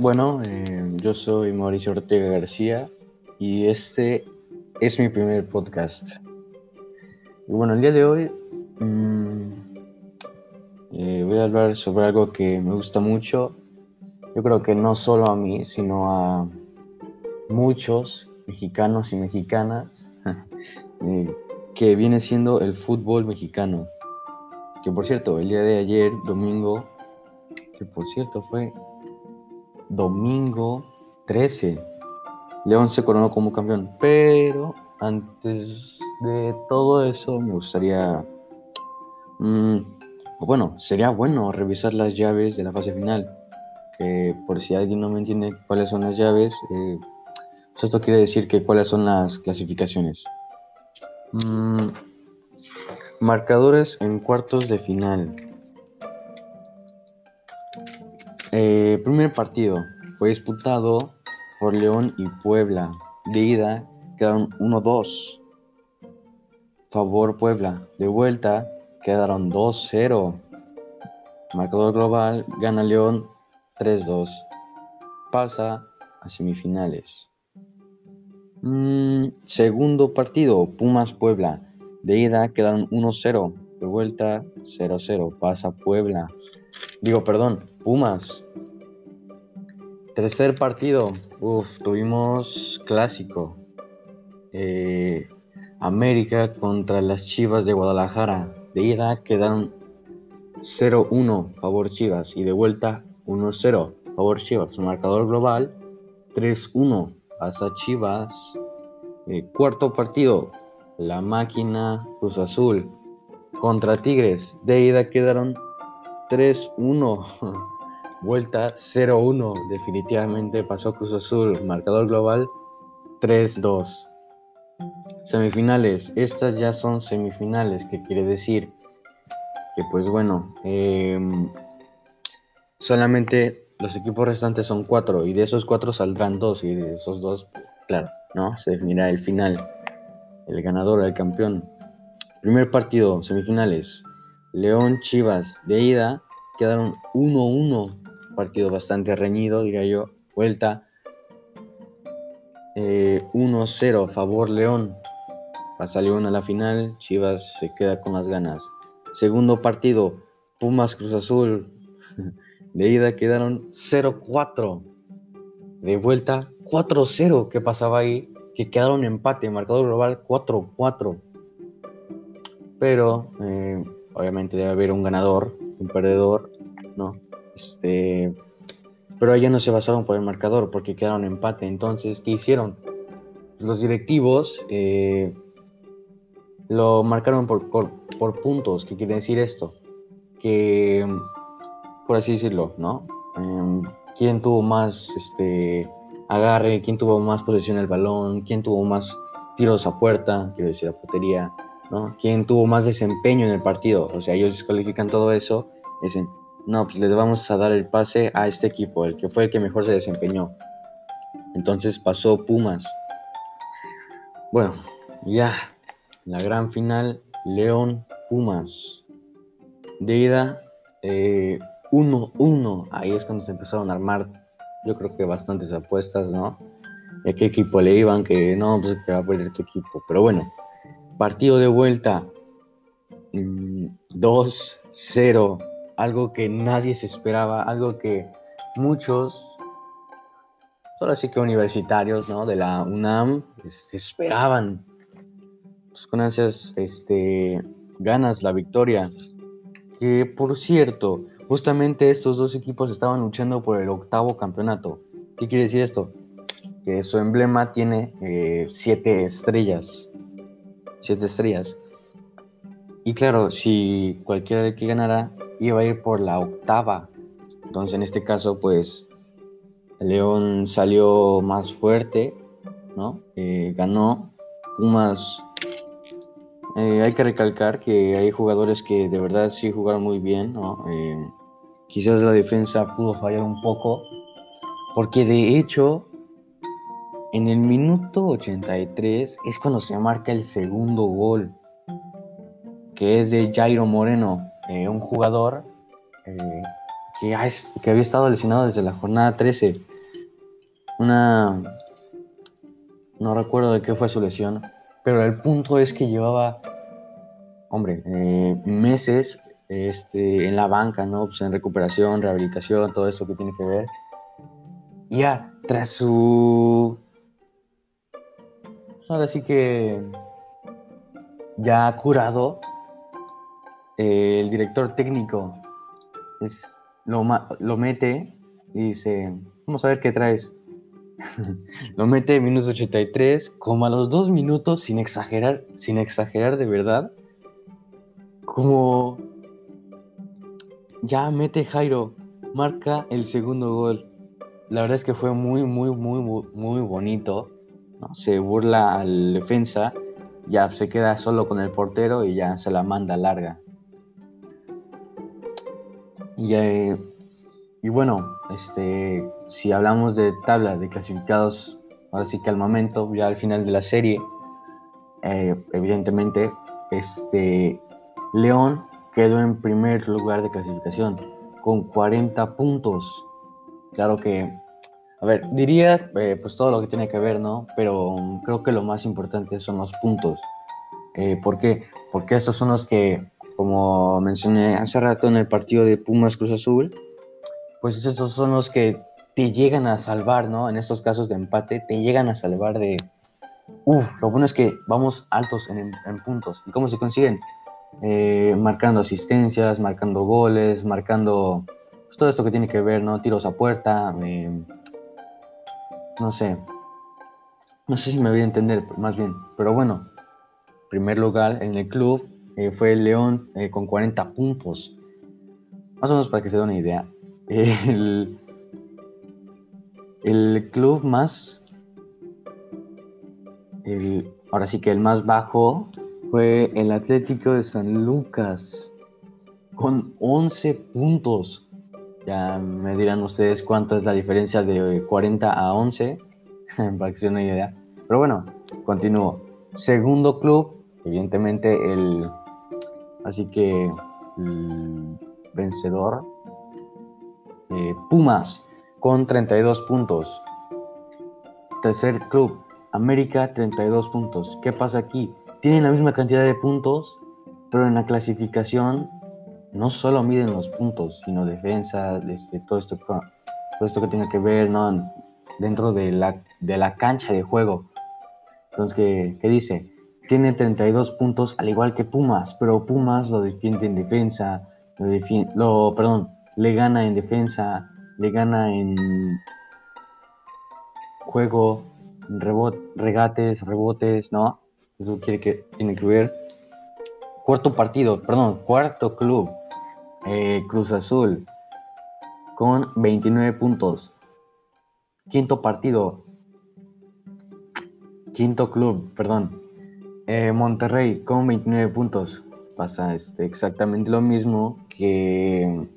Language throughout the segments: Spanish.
Bueno, eh, yo soy Mauricio Ortega García y este es mi primer podcast. Y bueno, el día de hoy mmm, eh, voy a hablar sobre algo que me gusta mucho. Yo creo que no solo a mí, sino a muchos mexicanos y mexicanas, eh, que viene siendo el fútbol mexicano. Que por cierto, el día de ayer, domingo, que por cierto fue domingo 13, León se coronó como campeón. Pero antes de todo eso, me gustaría... Mmm, bueno, sería bueno revisar las llaves de la fase final. Que por si alguien no me entiende cuáles son las llaves, eh, pues esto quiere decir que cuáles son las clasificaciones. Mm, marcadores en cuartos de final. Eh, primer partido fue disputado por León y Puebla. De ida quedaron 1-2. Favor Puebla. De vuelta quedaron 2-0. Marcador global gana León 3-2. Pasa a semifinales. Mm, segundo partido, Pumas Puebla. De ida quedaron 1-0. De vuelta 0-0. Pasa Puebla. Digo, perdón, Pumas. Tercer partido, Uf, tuvimos clásico. Eh, América contra las Chivas de Guadalajara. De ida quedaron 0-1 favor Chivas y de vuelta 1-0 favor Chivas. Marcador global 3-1 pasa Chivas. Eh, cuarto partido, la máquina Cruz Azul contra Tigres. De ida quedaron 3-1. Vuelta 0-1. Definitivamente pasó Cruz Azul. Marcador global 3-2. Semifinales. Estas ya son semifinales. ¿Qué quiere decir? Que pues bueno. Em, solamente los equipos restantes son cuatro. Y de esos cuatro saldrán dos. Y de esos dos, claro, ¿no? Se definirá el final. El ganador, el campeón. Primer partido, semifinales. León Chivas de ida quedaron 1-1 partido bastante reñido, diría yo. Vuelta 1-0 eh, favor León. Pasa León a la final, Chivas se queda con las ganas. Segundo partido, Pumas Cruz Azul. De ida quedaron 0-4. De vuelta 4-0. ¿Qué pasaba ahí? Que quedaron empate, marcador global 4-4. Pero eh, obviamente debe haber un ganador, un perdedor, ¿no? Este, pero allá no se basaron por el marcador porque quedaron empate. Entonces, ¿qué hicieron? Pues los directivos eh, lo marcaron por, por, puntos. ¿Qué quiere decir esto? Que, por así decirlo, ¿no? Em, ¿Quién tuvo más este, agarre? ¿Quién tuvo más posesión del balón? ¿Quién tuvo más tiros a puerta? Quiero decir, portería. ¿no? ¿Quién tuvo más desempeño en el partido? O sea, ellos descalifican todo eso. Dicen, no, pues le vamos a dar el pase a este equipo, el que fue el que mejor se desempeñó. Entonces pasó Pumas. Bueno, ya, la gran final, León Pumas. De ida, 1-1. Eh, Ahí es cuando se empezaron a armar, yo creo que bastantes apuestas, ¿no? ¿Y a qué equipo le iban? Que no, pues que va a perder tu equipo. Pero bueno, partido de vuelta, 2-0 mm, algo que nadie se esperaba, algo que muchos, solo así que universitarios, ¿no? De la UNAM, este, esperaban pues, con ansias, este, ganas la victoria. Que por cierto, justamente estos dos equipos estaban luchando por el octavo campeonato. ¿Qué quiere decir esto? Que su emblema tiene eh, siete estrellas. Siete estrellas. Y claro, si cualquiera que ganara iba a ir por la octava. Entonces en este caso pues León salió más fuerte, ¿no? Eh, ganó. Eh, hay que recalcar que hay jugadores que de verdad sí jugaron muy bien, ¿no? Eh, quizás la defensa pudo fallar un poco. Porque de hecho, en el minuto 83 es cuando se marca el segundo gol, que es de Jairo Moreno. Eh, un jugador eh, que, que, había estado lesionado desde la jornada 13. una... No recuerdo de qué fue su lesión, pero el punto es que llevaba, hombre, eh, meses este, en la banca, ¿no? Pues en recuperación, rehabilitación, todo eso que tiene que ver. Ya, tras su... Ahora sí que ya curado, eh, el director técnico es, lo, lo mete y dice, vamos a ver qué traes. lo mete en minutos 83, como a los dos minutos, sin exagerar, sin exagerar de verdad, como ya mete Jairo, marca el segundo gol. La verdad es que fue muy, muy, muy, muy bonito. Se burla al defensa, ya se queda solo con el portero y ya se la manda larga. Y, eh, y bueno, este, si hablamos de tabla de clasificados, ahora sí que al momento, ya al final de la serie, eh, evidentemente, este, León quedó en primer lugar de clasificación con 40 puntos. Claro que, a ver, diría eh, pues todo lo que tiene que ver, ¿no? Pero creo que lo más importante son los puntos. ¿Por qué? Porque estos son los que, como mencioné hace rato en el partido de Pumas Cruz Azul, pues estos son los que te llegan a salvar, ¿no? En estos casos de empate, te llegan a salvar de... Uf, lo bueno es que vamos altos en, puntos. ¿Y cómo se consiguen? Eh, marcando asistencias, marcando goles, marcando pues, todo esto que tiene que ver, ¿no? Tiros a puerta, eh, no sé. No sé si me voy a entender, más bien. Pero bueno, primer lugar en el club eh, fue el León con 40 puntos. Más o menos para que se dé una idea el, el club más, el, ahora sí que el más bajo fue el Atlético de San Lucas con 11 puntos. Ya me dirán ustedes cuánto es la diferencia de 40 a 11, para que se den una idea. Pero bueno, continúo. Segundo club, evidentemente el, así que vencedor eh, Pumas con 32 puntos. Tercer club, América 32 puntos. ¿Qué pasa aquí? Tienen la misma cantidad de puntos, pero en la clasificación no solo miden los puntos, sino defensa, este, todo, esto, todo esto que tiene que ver ¿no? dentro de la, de la cancha de juego. Entonces, ¿qué, qué dice? Tiene 32 puntos al igual que Pumas, pero Pumas lo defiende en defensa, lo, lo perdón, le gana en defensa, le gana en juego, regates, rebotes, ¿no? Eso quiere que, tiene que ver. Cuarto partido, perdón, cuarto club, eh, Cruz Azul, con 29 puntos. Quinto partido, quinto club, perdón, eh, Monterrey con 29 puntos. Pasa este, exactamente lo mismo que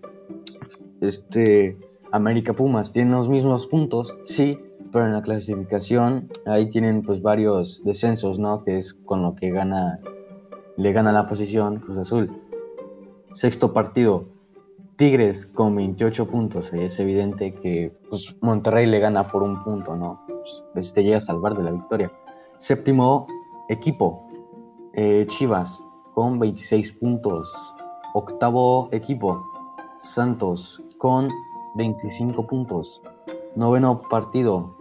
este, América Pumas tienen los mismos puntos, sí, pero en la clasificación ahí tienen pues varios descensos, ¿no? Que es con lo que gana, le gana la posición Cruz Azul. Sexto partido, Tigres con 28 puntos. es evidente que pues, Monterrey le gana por un punto, ¿no? Pues, te llega a salvar de la victoria. Séptimo equipo, eh, Chivas con 26 puntos. Octavo equipo, Santos con 25 puntos. Noveno partido.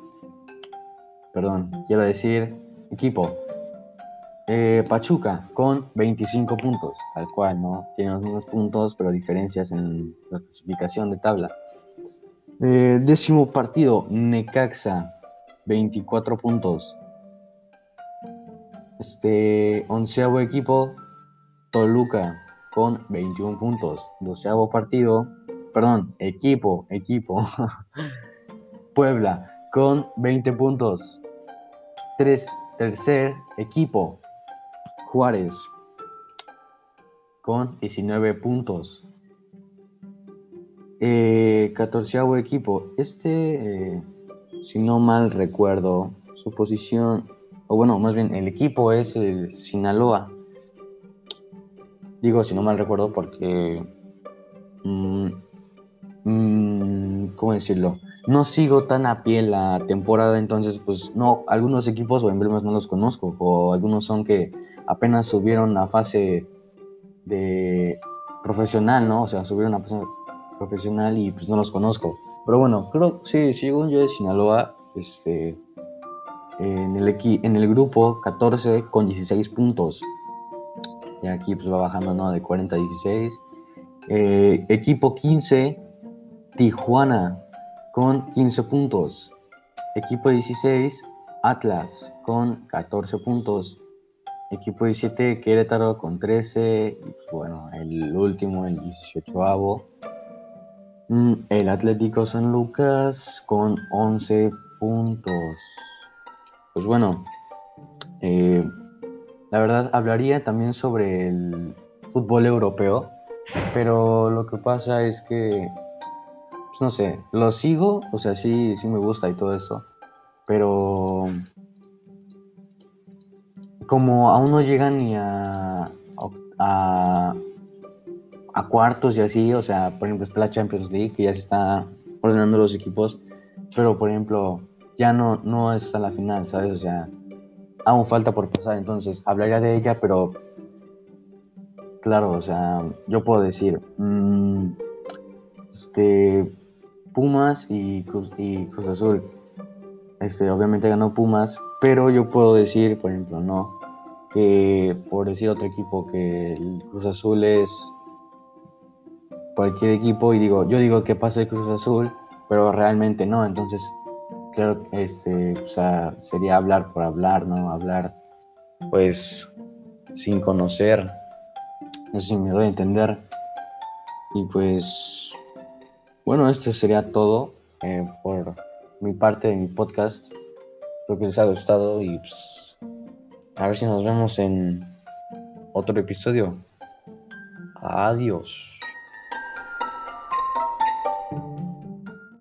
Perdón, quiero decir equipo. Eh, Pachuca con 25 puntos, tal cual, ¿no? Tiene los mismos puntos, pero diferencias en la clasificación de tabla. Eh, décimo partido, Necaxa, 24 puntos. Este, onceavo equipo, Toluca, con 21 puntos. Doceavo partido, perdón, equipo, equipo. Puebla con 20 puntos. Tres, tercer equipo, Juárez con 19 puntos. Eh, catorceavo equipo, este, eh, si no mal recuerdo, su posición, o bueno, más bien el equipo es el Sinaloa. Digo si no mal recuerdo porque mm, Mm, ¿cómo decirlo? no sigo tan a pie la temporada, entonces pues no, algunos equipos o emblemas no los conozco, o algunos son que apenas subieron a fase de profesional, ¿no? O sea, subieron a fase profesional y pues no los conozco. Pero bueno, creo, sí, según yo de Sinaloa, este, en el, en el grupo 14 con 16 puntos. Y aquí pues va bajando, ¿no? De 40 a 16. Eh, equipo 15, Tijuana con 15 puntos. Equipo 16, Atlas con 14 puntos. Equipo 17, Querétaro con 13. Y pues, bueno, el último, el 18avo. Mm, el Atlético San Lucas con 11 puntos. Pues bueno, eh, la verdad hablaría también sobre el fútbol europeo, pero lo que pasa es que, pues no sé, lo sigo, o sea, sí, sí me gusta y todo eso, pero como aún no llegan ni a, a, a cuartos y así, o sea, por ejemplo, está la Champions League, que ya se está ordenando los equipos, pero por ejemplo, ya no, no es la final, ¿sabes? O sea, aún falta por pasar, entonces hablaría de ella, pero claro, o sea, yo puedo decir, mm, este, Pumas y Cruz, y Cruz Azul, este, obviamente ganó Pumas, pero yo puedo decir, por ejemplo, no, que por decir otro equipo que el Cruz Azul es cualquier equipo y digo, yo digo que pasa el Cruz Azul, pero realmente no, entonces creo que este, o sea, sería hablar por hablar, ¿no? Hablar, pues, sin conocer. No sé si me doy a entender. Y pues, bueno, esto sería todo eh, por mi parte de mi podcast. Espero que les haya gustado y pues, a ver si nos vemos en otro episodio. Adiós.